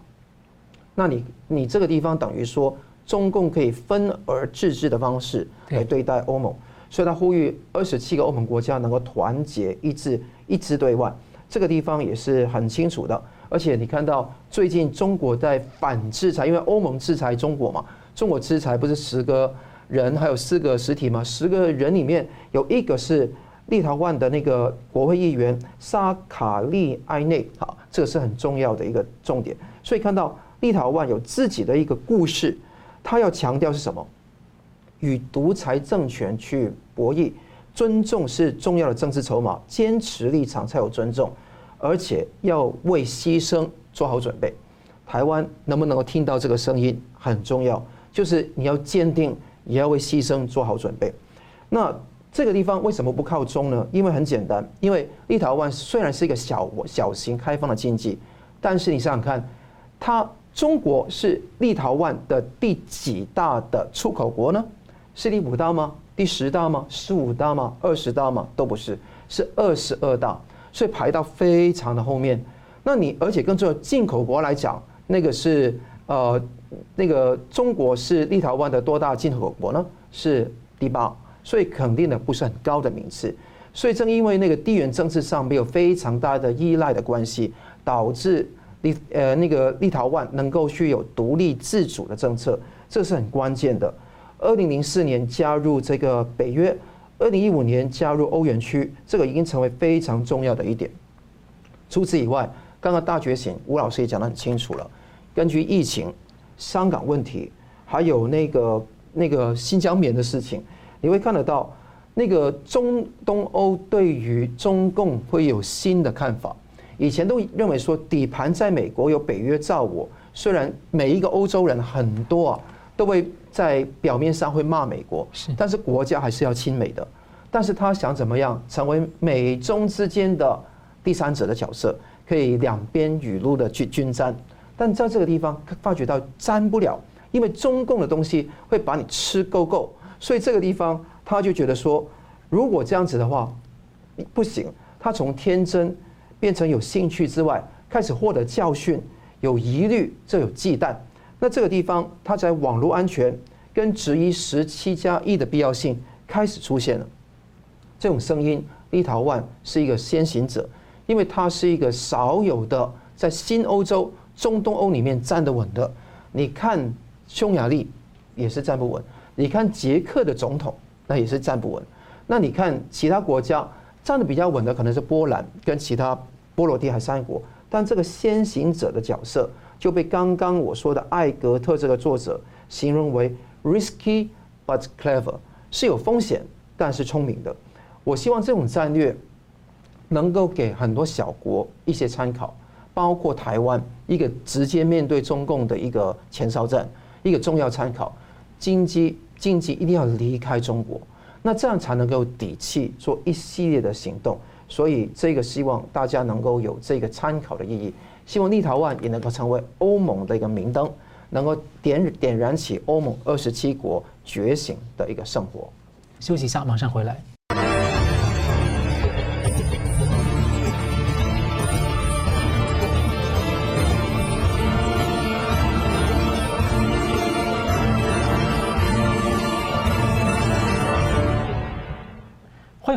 那你你这个地方等于说。中共可以分而治之的方式来对待欧盟，所以他呼吁二十七个欧盟国家能够团结一致，一致对外。这个地方也是很清楚的。而且你看到最近中国在反制裁，因为欧盟制裁中国嘛，中国制裁不是十个人还有四个实体吗？十个人里面有一个是立陶宛的那个国会议员沙卡利埃内，好，这个是很重要的一个重点。所以看到立陶宛有自己的一个故事。他要强调是什么？与独裁政权去博弈，尊重是重要的政治筹码，坚持立场才有尊重，而且要为牺牲做好准备。台湾能不能够听到这个声音很重要，就是你要坚定，也要为牺牲做好准备。那这个地方为什么不靠中呢？因为很简单，因为立陶宛虽然是一个小小型开放的经济，但是你想想看，它。中国是立陶宛的第几大的出口国呢？是第五大吗？第十大吗？十五大吗？二十大吗？都不是，是二十二大，所以排到非常的后面。那你而且更重要，进口国来讲，那个是呃，那个中国是立陶宛的多大进口国呢？是第八，所以肯定的不是很高的名次。所以正因为那个地缘政治上没有非常大的依赖的关系，导致。立呃那个立陶宛能够具有独立自主的政策，这是很关键的。二零零四年加入这个北约，二零一五年加入欧元区，这个已经成为非常重要的一点。除此以外，刚刚大觉醒吴老师也讲得很清楚了。根据疫情、香港问题，还有那个那个新疆棉的事情，你会看得到，那个中东欧对于中共会有新的看法。以前都认为说底盘在美国有北约罩我，虽然每一个欧洲人很多啊，都会在表面上会骂美国，但是国家还是要亲美的。但是他想怎么样成为美中之间的第三者的角色，可以两边雨露的去均沾。但在这个地方发觉到沾不了，因为中共的东西会把你吃够够，所以这个地方他就觉得说，如果这样子的话，不行。他从天真。变成有兴趣之外，开始获得教训，有疑虑，这有忌惮。那这个地方，它在网络安全跟质疑十七加一的必要性开始出现了。这种声音，立陶宛是一个先行者，因为它是一个少有的在新欧洲、中东欧里面站得稳的。你看匈牙利也是站不稳，你看捷克的总统那也是站不稳。那你看其他国家。站得比较稳的可能是波兰跟其他波罗的海三国，但这个先行者的角色就被刚刚我说的艾格特这个作者形容为 risky but clever，是有风险但是聪明的。我希望这种战略能够给很多小国一些参考，包括台湾一个直接面对中共的一个前哨战，一个重要参考。经济经济一定要离开中国。那这样才能够底气做一系列的行动，所以这个希望大家能够有这个参考的意义。希望立陶宛也能够成为欧盟的一个明灯，能够点点燃起欧盟二十七国觉醒的一个圣火。休息一下，马上回来。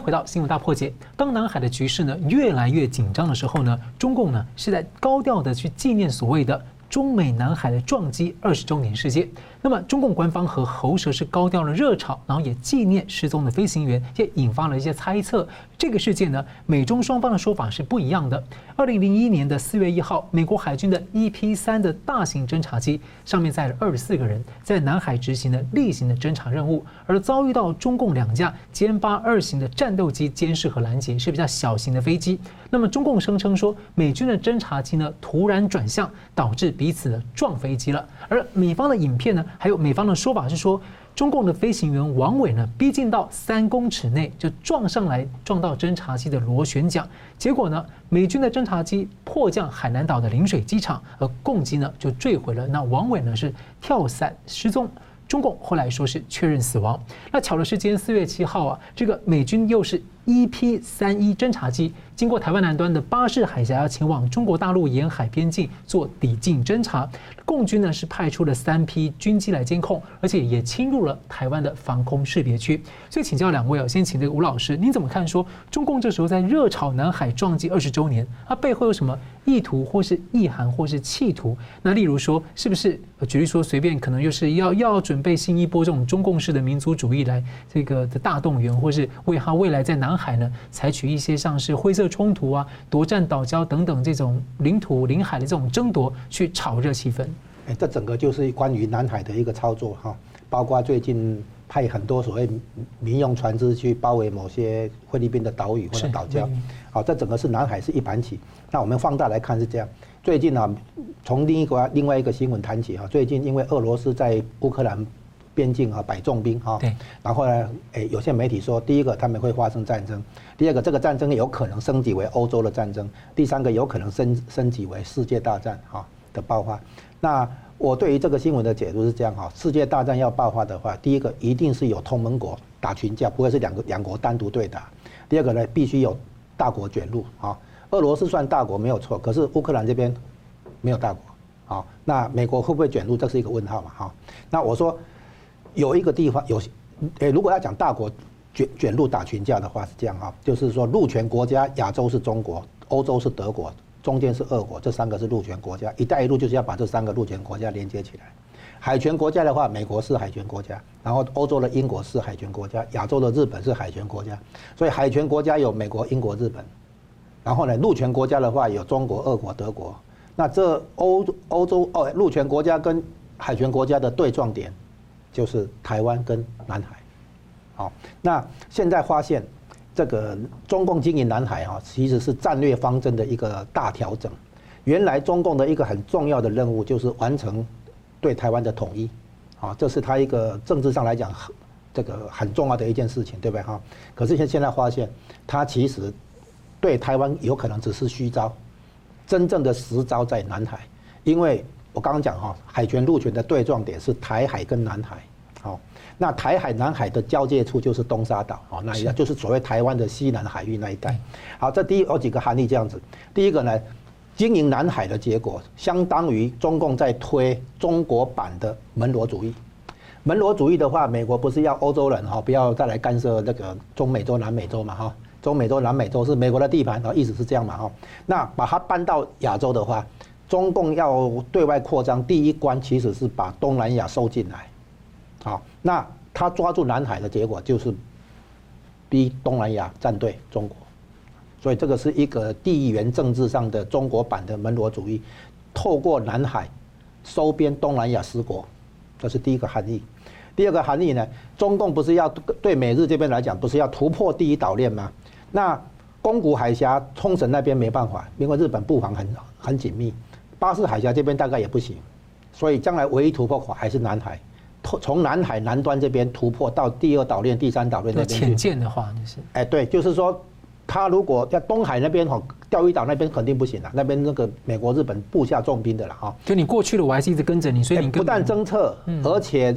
回到新闻大破解。当南海的局势呢越来越紧张的时候呢，中共呢是在高调的去纪念所谓的中美南海的撞击二十周年事件。那么，中共官方和喉舌是高调的热炒，然后也纪念失踪的飞行员，也引发了一些猜测。这个事件呢，美中双方的说法是不一样的。二零零一年的四月一号，美国海军的 EP 三的大型侦察机上面载了二十四个人，在南海执行了例行的侦察任务，而遭遇到中共两架歼八二型的战斗机监视和拦截，是比较小型的飞机。那么，中共声称说，美军的侦察机呢突然转向，导致彼此的撞飞机了。而美方的影片呢？还有美方的说法是说，中共的飞行员王伟呢，逼近到三公尺内就撞上来，撞到侦察机的螺旋桨，结果呢，美军的侦察机迫降海南岛的陵水机场，而共机呢就坠毁了。那王伟呢是跳伞失踪。中共后来说是确认死亡。那巧的是，今天四月七号啊，这个美军又是 EP 三一侦察机经过台湾南端的巴士海峡，要前往中国大陆沿海边境做抵近侦察。共军呢是派出了三批军机来监控，而且也侵入了台湾的防空识别区。所以请教两位啊，先请这个吴老师，您怎么看说中共这时候在热炒南海撞击二十周年，它背后有什么？意图或是意涵或是企图，那例如说，是不是举例说随便可能又是要要准备新一波这种中共式的民族主义来这个的大动员，或是为他未来在南呢采取一些像是灰色冲突啊、夺占岛礁等等这种领土领海的这种争夺去炒热气氛？哎，这整个就是关于南海的一个操作哈，包括最近派很多所谓民用船只去包围某些菲律宾的岛屿或者岛礁。好，这整个是南海是一盘棋。那我们放大来看是这样。最近呢，从另一个另外一个新闻谈起哈。最近因为俄罗斯在乌克兰边境啊摆重兵哈，对。然后呢，诶，有些媒体说，第一个他们会发生战争，第二个这个战争有可能升级为欧洲的战争，第三个有可能升升级为世界大战哈的爆发。那我对于这个新闻的解读是这样哈，世界大战要爆发的话，第一个一定是有同盟国打群架，不会是两个两国单独对打。第二个呢，必须有。大国卷入啊，俄罗斯算大国没有错，可是乌克兰这边没有大国啊，那美国会不会卷入？这是一个问号嘛哈。那我说有一个地方有，诶，如果要讲大国卷卷入打群架的话是这样哈，就是说陆权国家，亚洲是中国，欧洲是德国，中间是俄国，这三个是陆权国家，一带一路就是要把这三个陆权国家连接起来。海权国家的话，美国是海权国家，然后欧洲的英国是海权国家，亚洲的日本是海权国家。所以海权国家有美国、英国、日本。然后呢，陆权国家的话有中国、俄国、德国。那这欧欧洲哦，陆权国家跟海权国家的对撞点就是台湾跟南海。好，那现在发现这个中共经营南海啊，其实是战略方针的一个大调整。原来中共的一个很重要的任务就是完成对台湾的统一，啊，这是他一个政治上来讲很这个很重要的一件事情，对不对哈？可是现现在发现，他其实对台湾有可能只是虚招，真正的实招在南海，因为我刚刚讲哈，海权陆权的对撞点是台海跟南海，好，那台海南海的交界处就是东沙岛，哦，那也就是所谓台湾的西南海域那一带，好，这第一有几个含义这样子，第一个呢。经营南海的结果，相当于中共在推中国版的门罗主义。门罗主义的话，美国不是要欧洲人哈不要再来干涉那个中美洲、南美洲嘛哈？中美洲、南美洲是美国的地盘，意思是这样嘛哈？那把它搬到亚洲的话，中共要对外扩张，第一关其实是把东南亚收进来。好，那他抓住南海的结果，就是逼东南亚站队中国。所以这个是一个地缘政治上的中国版的门罗主义，透过南海收编东南亚十国，这是第一个含义。第二个含义呢，中共不是要对美日这边来讲，不是要突破第一岛链吗？那宫古海峡、冲绳那边没办法，因为日本布防很很紧密。巴士海峡这边大概也不行，所以将来唯一突破口还是南海，从南海南端这边突破到第二岛链、第三岛链那边。潜舰的话，就是哎，对，就是说。他如果在东海那边哈，钓鱼岛那边肯定不行了，那边那个美国、日本布下重兵的了哈。就你过去了，我还是一直跟着你，所以你不但侦测，而且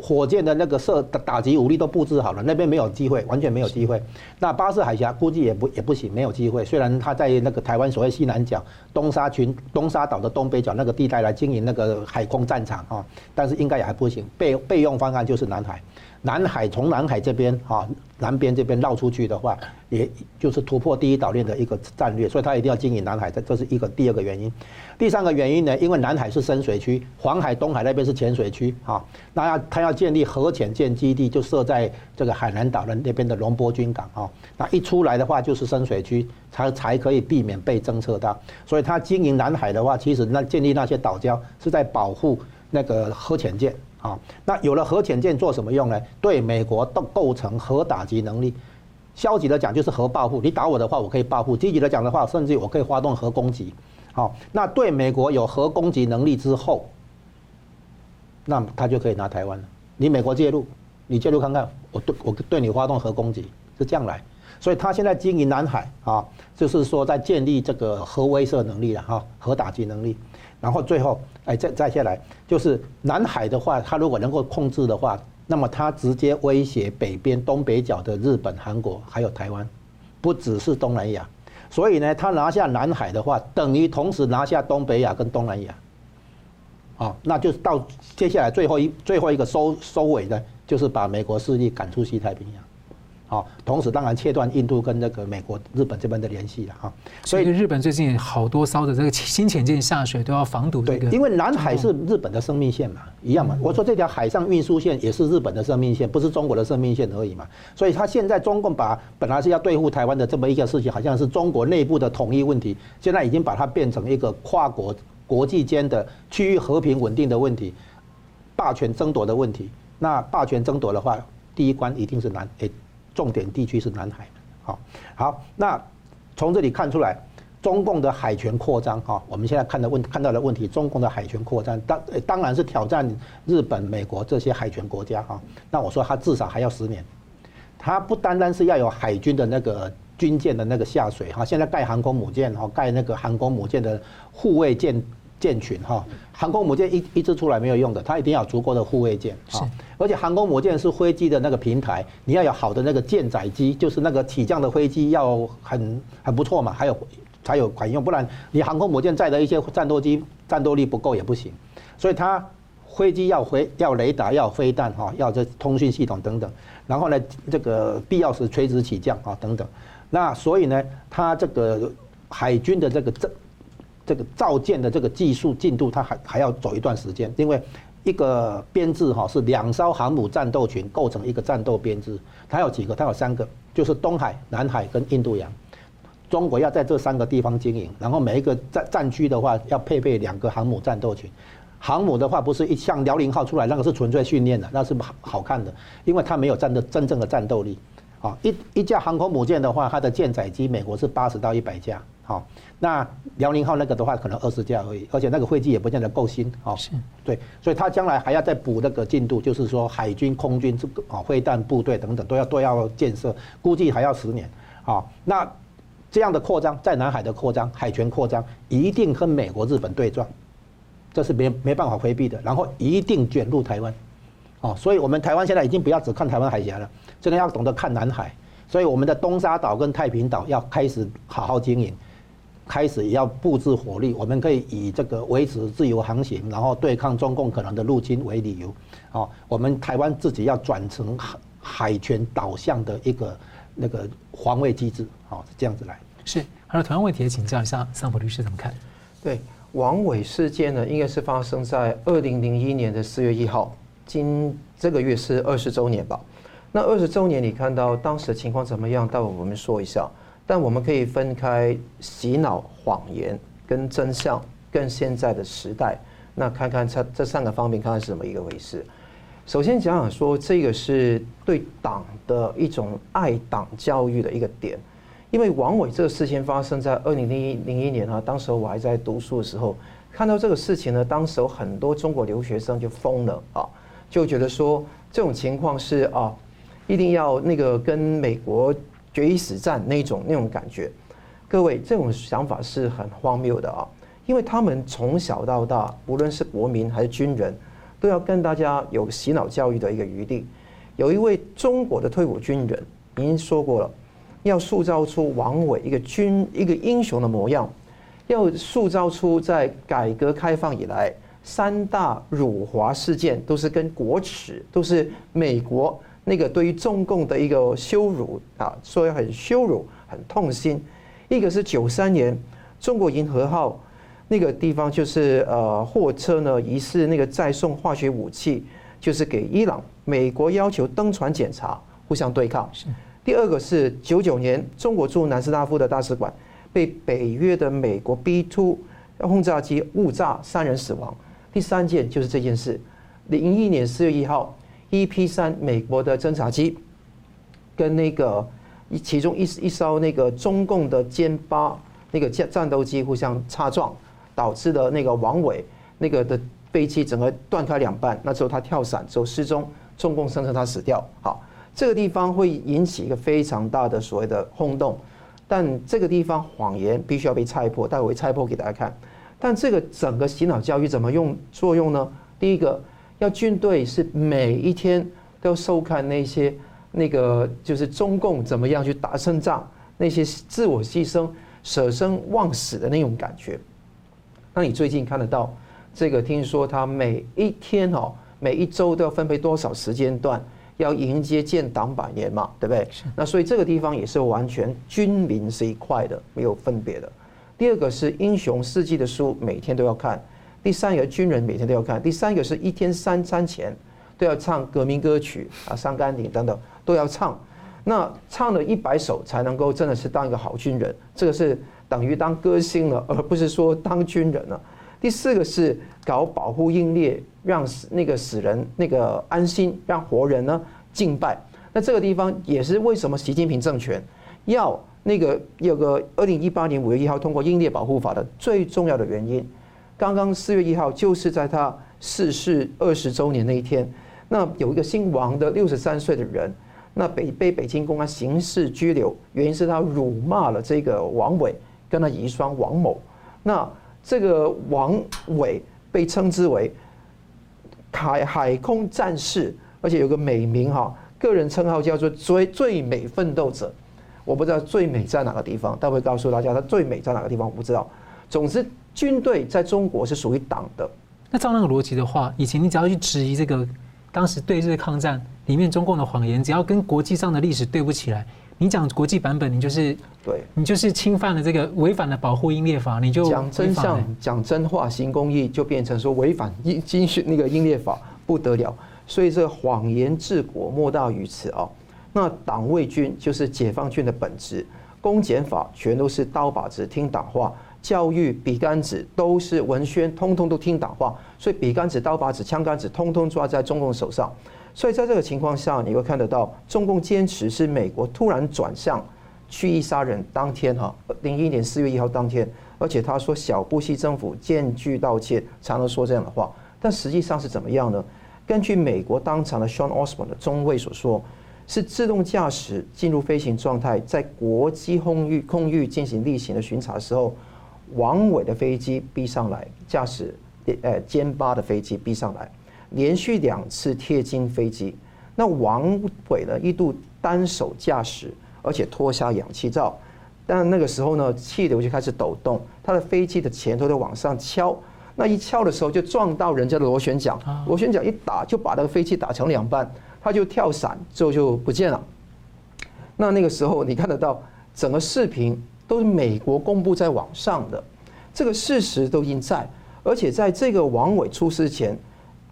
火箭的那个射打打击武力都布置好了，那边没有机会，完全没有机会。那巴士海峡估计也不也不行，没有机会。虽然他在那个台湾所谓西南角东沙群东沙岛的东北角那个地带来经营那个海空战场啊，但是应该也还不行。备备用方案就是南海。南海从南海这边哈，南边这边绕出去的话，也就是突破第一岛链的一个战略，所以他一定要经营南海，这这是一个第二个原因。第三个原因呢，因为南海是深水区，黄海、东海那边是浅水区哈，那要他要建立核潜舰基地，就设在这个海南岛的那边的龙波军港哈，那一出来的话就是深水区，才才可以避免被侦测到。所以他经营南海的话，其实那建立那些岛礁是在保护那个核潜舰。啊，那有了核潜舰做什么用呢？对美国都构成核打击能力。消极的讲就是核报复，你打我的话，我可以报复；积极的讲的话，甚至我可以发动核攻击。好，那对美国有核攻击能力之后，那他就可以拿台湾了。你美国介入，你介入看看，我对我对你发动核攻击是这样来。所以他现在经营南海啊，就是说在建立这个核威慑能力了哈，核打击能力。然后最后，哎，再再下来，就是南海的话，它如果能够控制的话，那么它直接威胁北边东北角的日本、韩国还有台湾，不只是东南亚。所以呢，他拿下南海的话，等于同时拿下东北亚跟东南亚。啊，那就到接下来最后一最后一个收收尾的，就是把美国势力赶出西太平洋。好，同时当然切断印度跟那个美国、日本这边的联系了哈。所以日本最近好多艘的这个新潜舰下水都要防堵这个。对，因为南海是日本的生命线嘛，一样嘛。我说这条海上运输线也是日本的生命线，不是中国的生命线而已嘛。所以他现在中共把本来是要对付台湾的这么一个事情，好像是中国内部的统一问题，现在已经把它变成一个跨国国际间的区域和平稳定的问题，霸权争夺的问题。那霸权争夺的话，第一关一定是南诶。重点地区是南海，好，好，那从这里看出来，中共的海权扩张，哈，我们现在看的问看到的问题，中共的海权扩张，当当然是挑战日本、美国这些海权国家，哈，那我说它至少还要十年，它不单单是要有海军的那个军舰的那个下水，哈，现在盖航空母舰，哈，盖那个航空母舰的护卫舰。舰群哈，航空母舰一一支出来没有用的，它一定要有足够的护卫舰啊。而且航空母舰是飞机的那个平台，你要有好的那个舰载机，就是那个起降的飞机要很很不错嘛，还有才有管用，不然你航空母舰载的一些战斗机战斗力不够也不行。所以它飞机要回要雷达要飞弹哈，要这通讯系统等等，然后呢这个必要时垂直起降啊等等。那所以呢，它这个海军的这个这。这个造舰的这个技术进度，它还还要走一段时间，因为一个编制哈是两艘航母战斗群构成一个战斗编制，它有几个？它有三个，就是东海、南海跟印度洋。中国要在这三个地方经营，然后每一个战战区的话要配备两个航母战斗群。航母的话不是一像辽宁号出来那个是纯粹训练的，那是好好看的，因为它没有战的真正的战斗力。啊，一一架航空母舰的话，它的舰载机美国是八十到一百架。好，那辽宁号那个的话，可能二十架而已，而且那个飞机也不见得够新。哦，是，对，所以他将来还要再补那个进度，就是说海军、空军这个啊，飞弹部队等等都要都要建设，估计还要十年。好，那这样的扩张，在南海的扩张、海权扩张，一定跟美国、日本对撞，这是没没办法回避的，然后一定卷入台湾。哦，所以我们台湾现在已经不要只看台湾海峡了，真的要懂得看南海。所以我们的东沙岛跟太平岛要开始好好经营。开始也要布置火力，我们可以以这个维持自由航行，然后对抗中共可能的入侵为理由。哦，我们台湾自己要转成海海权导向的一个那个防卫机制。好，是这样子来。是，还有同样问题，请教一下桑普律师怎么看？对，王伟事件呢，应该是发生在二零零一年的四月一号，今这个月是二十周年吧？那二十周年，你看到当时的情况怎么样？待会我们说一下。但我们可以分开洗脑、谎言跟真相，跟现在的时代，那看看这这三个方面，看看是怎么一个回事。首先讲讲说，这个是对党的一种爱党教育的一个点，因为王伟这个事情发生在二零零一零一年啊，当时我还在读书的时候，看到这个事情呢，当时有很多中国留学生就疯了啊，就觉得说这种情况是啊，一定要那个跟美国。决一死战那种那种感觉，各位这种想法是很荒谬的啊！因为他们从小到大，无论是国民还是军人，都要跟大家有洗脑教育的一个余地。有一位中国的退伍军人已经说过了，要塑造出王伟一个军一个英雄的模样，要塑造出在改革开放以来三大辱华事件都是跟国耻，都是美国。那个对于中共的一个羞辱啊，所以很羞辱、很痛心。一个是九三年中国银河号那个地方，就是呃货车呢疑似那个载送化学武器，就是给伊朗，美国要求登船检查，互相对抗。第二个是九九年中国驻南斯拉夫的大使馆被北约的美国 B two 轰炸机误炸，三人死亡。第三件就是这件事，零一年四月一号。EP 三美国的侦察机跟那个一其中一一艘那个中共的歼八那个战战斗机互相擦撞，导致的那个王伟那个的飞机整个断开两半，那时候他跳伞之后失踪，中共声称他死掉。好，这个地方会引起一个非常大的所谓的轰动，但这个地方谎言必须要被拆破，待会会拆破给大家看。但这个整个洗脑教育怎么用作用呢？第一个。要军队是每一天都要收看那些那个就是中共怎么样去打胜仗，那些自我牺牲、舍生忘死的那种感觉。那你最近看得到这个？听说他每一天哦，每一周都要分配多少时间段要迎接建党百年嘛，对不对？那所以这个地方也是完全军民是一块的，没有分别的。第二个是英雄事迹的书，每天都要看。第三个军人每天都要看，第三个是一天三餐前都要唱革命歌曲啊，《上甘岭》等等都要唱，那唱了一百首才能够真的是当一个好军人，这个是等于当歌星了，而不是说当军人了。第四个是搞保护英烈，让死那个死人那个安心，让活人呢敬拜。那这个地方也是为什么习近平政权要那个有个二零一八年五月一号通过英烈保护法的最重要的原因。刚刚四月一号，就是在他逝世二十周年那一天，那有一个姓王的六十三岁的人，那被被北京公安刑事拘留，原因是他辱骂了这个王伟跟他遗孀王某。那这个王伟被称之为海海空战士，而且有个美名哈，个人称号叫做最最美奋斗者。我不知道最美在哪个地方，待会告诉大家他最美在哪个地方，我不知道。总之。军队在中国是属于党的。那照那个逻辑的话，以前你只要去质疑这个当时对日抗战里面中共的谎言，只要跟国际上的历史对不起来，你讲国际版本，你就是对，你就是侵犯了这个违反了保护英烈法，你就讲真相、讲真话、行公义，就变成说违反英经那个英烈法不得了。所以这谎言治国莫大于此啊。那党卫军就是解放军的本质，公检法全都是刀把子听党话，教育笔杆子都是文宣，通通都听党话。所以笔杆子、刀把子、枪杆子，通通抓在中共手上。所以在这个情况下，你会看得到中共坚持是美国突然转向蓄意杀人当天哈，零一年四月一号当天，而且他说小布希政府渐具道歉，才能说这样的话。但实际上是怎么样呢？根据美国当场的 Sean Osborn 的中尉所说，是自动驾驶进入飞行状态，在国际空域空域进行例行的巡查的时候，王伟的飞机逼上来，驾驶呃歼八的飞机逼上来。连续两次贴近飞机，那王伟呢一度单手驾驶，而且脱下氧气罩，但那个时候呢气流就开始抖动，他的飞机的前头在往上敲，那一敲的时候就撞到人家的螺旋桨，螺旋桨一打就把那个飞机打成两半，他就跳伞之后就不见了。那那个时候你看得到整个视频都是美国公布在网上的，这个事实都已经在，而且在这个王伟出事前。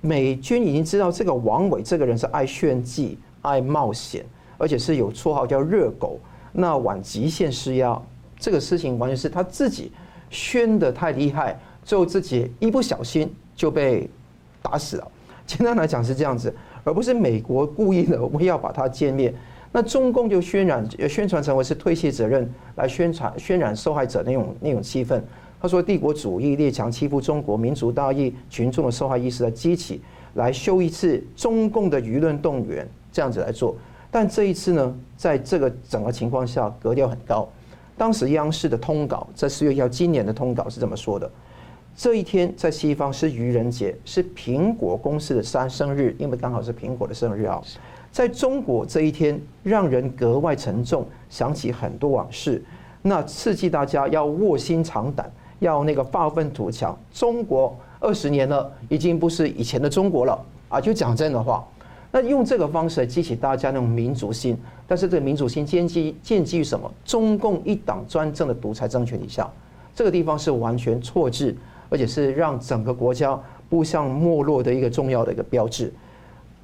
美军已经知道这个王伟这个人是爱炫技、爱冒险，而且是有绰号叫“热狗”。那往极限施压，这个事情完全是他自己宣得太厉害，最后自己一不小心就被打死了。简单来讲是这样子，而不是美国故意的，我们要把他歼灭。那中共就渲染、宣传成为是推卸责任，来宣传、渲染受害者那种那种气氛。他说：“帝国主义列强欺负中国民族大义，群众的受害意识在激起，来修一次中共的舆论动员，这样子来做。但这一次呢，在这个整个情况下，格调很高。当时央视的通稿在四月一号今年的通稿是这么说的：这一天在西方是愚人节，是苹果公司的三生日，因为刚好是苹果的生日啊。在中国这一天让人格外沉重，想起很多往事，那刺激大家要卧薪尝胆。”要那个发愤图强，中国二十年了，已经不是以前的中国了啊！就讲这样的话，那用这个方式来激起大家那种民族心，但是这个民族心建基建基于什么？中共一党专政的独裁政权底下，这个地方是完全错置，而且是让整个国家步向没落的一个重要的一个标志。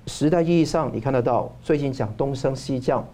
时代意义上，你看得到最近讲东升西降，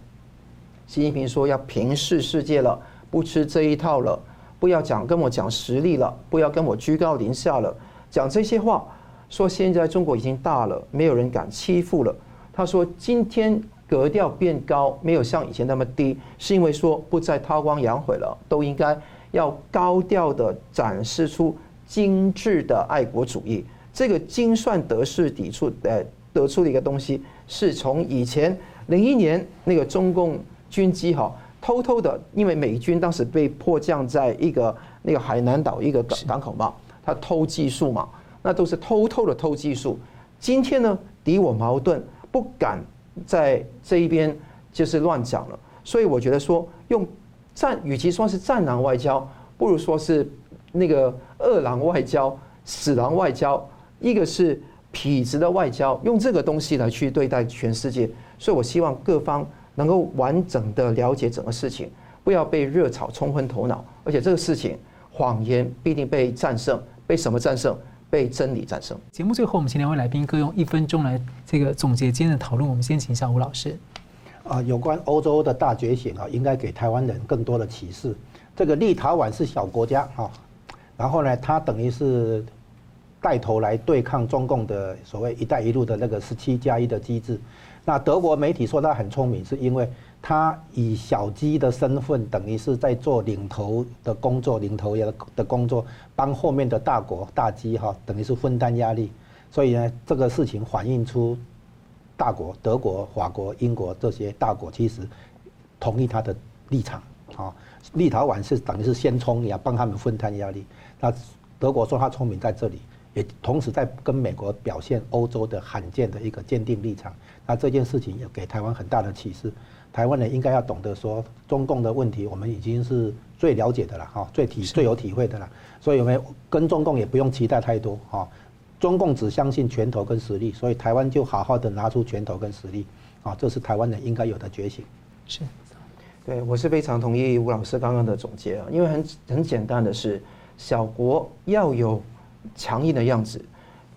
习近平说要平视世界了，不吃这一套了。不要讲跟我讲实力了，不要跟我居高临下了，讲这些话，说现在中国已经大了，没有人敢欺负了。他说今天格调变高，没有像以前那么低，是因为说不再韬光养晦了，都应该要高调的展示出精致的爱国主义。这个精算得失抵触，呃，得出的一个东西，是从以前零一年那个中共军机哈。偷偷的，因为美军当时被迫降在一个那个海南岛一个港港口嘛，他偷技术嘛，那都是偷偷的偷技术。今天呢，敌我矛盾，不敢在这一边就是乱讲了。所以我觉得说，用战，与其说是战狼外交，不如说是那个饿狼外交、死狼外交，一个是痞子的外交，用这个东西来去对待全世界。所以我希望各方。能够完整的了解整个事情，不要被热炒冲昏头脑。而且这个事情，谎言必定被战胜，被什么战胜？被真理战胜。节目最后，我们请两位来宾各用一分钟来这个总结今天的讨论。我们先请一下吴老师。啊，有关欧洲的大觉醒啊，应该给台湾人更多的启示。这个立陶宛是小国家啊，然后呢，它等于是带头来对抗中共的所谓“一带一路”的那个十七加一的机制。那德国媒体说他很聪明，是因为他以小鸡的身份，等于是在做领头的工作，领头的的工作，帮后面的大国大鸡哈，等于是分担压力。所以呢，这个事情反映出大国德国、法国、英国这些大国其实同意他的立场啊。立陶宛是等于是先冲，也要帮他们分担压力。那德国说他聪明在这里。也同时在跟美国表现欧洲的罕见的一个坚定立场，那这件事情也给台湾很大的启示。台湾人应该要懂得说，中共的问题我们已经是最了解的了，哈，最体最有体会的了。所以我们跟中共也不用期待太多，哈。中共只相信拳头跟实力，所以台湾就好好的拿出拳头跟实力，啊，这是台湾人应该有的觉醒。是。对，我是非常同意吴老师刚刚的总结啊，因为很很简单的是，小国要有强硬的样子，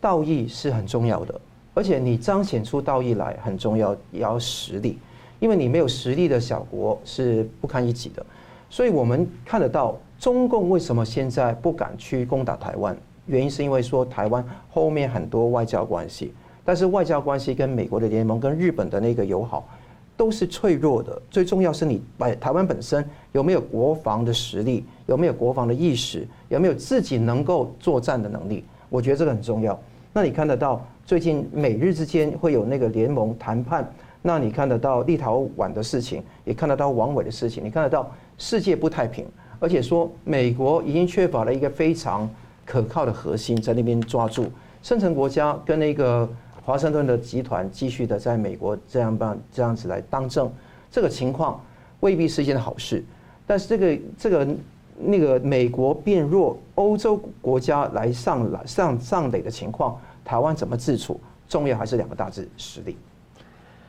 道义是很重要的，而且你彰显出道义来很重要，也要实力，因为你没有实力的小国是不堪一击的。所以我们看得到，中共为什么现在不敢去攻打台湾？原因是因为说台湾后面很多外交关系，但是外交关系跟美国的联盟、跟日本的那个友好。都是脆弱的，最重要是你把台湾本身有没有国防的实力，有没有国防的意识，有没有自己能够作战的能力？我觉得这个很重要。那你看得到最近美日之间会有那个联盟谈判，那你看得到立陶宛的事情，也看得到王伟的事情，你看得到世界不太平，而且说美国已经缺乏了一个非常可靠的核心在那边抓住，深层国家跟那个。华盛顿的集团继续的在美国这样办这样子来当政，这个情况未必是一件好事。但是这个这个那个美国变弱，欧洲国家来上来上上垒的情况，台湾怎么自处？重要还是两个大字：实力。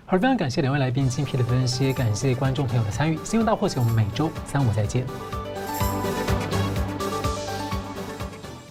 好，非常感谢两位来宾精辟的分析，感谢观众朋友的参与。新闻大破解，我们每周三五再见。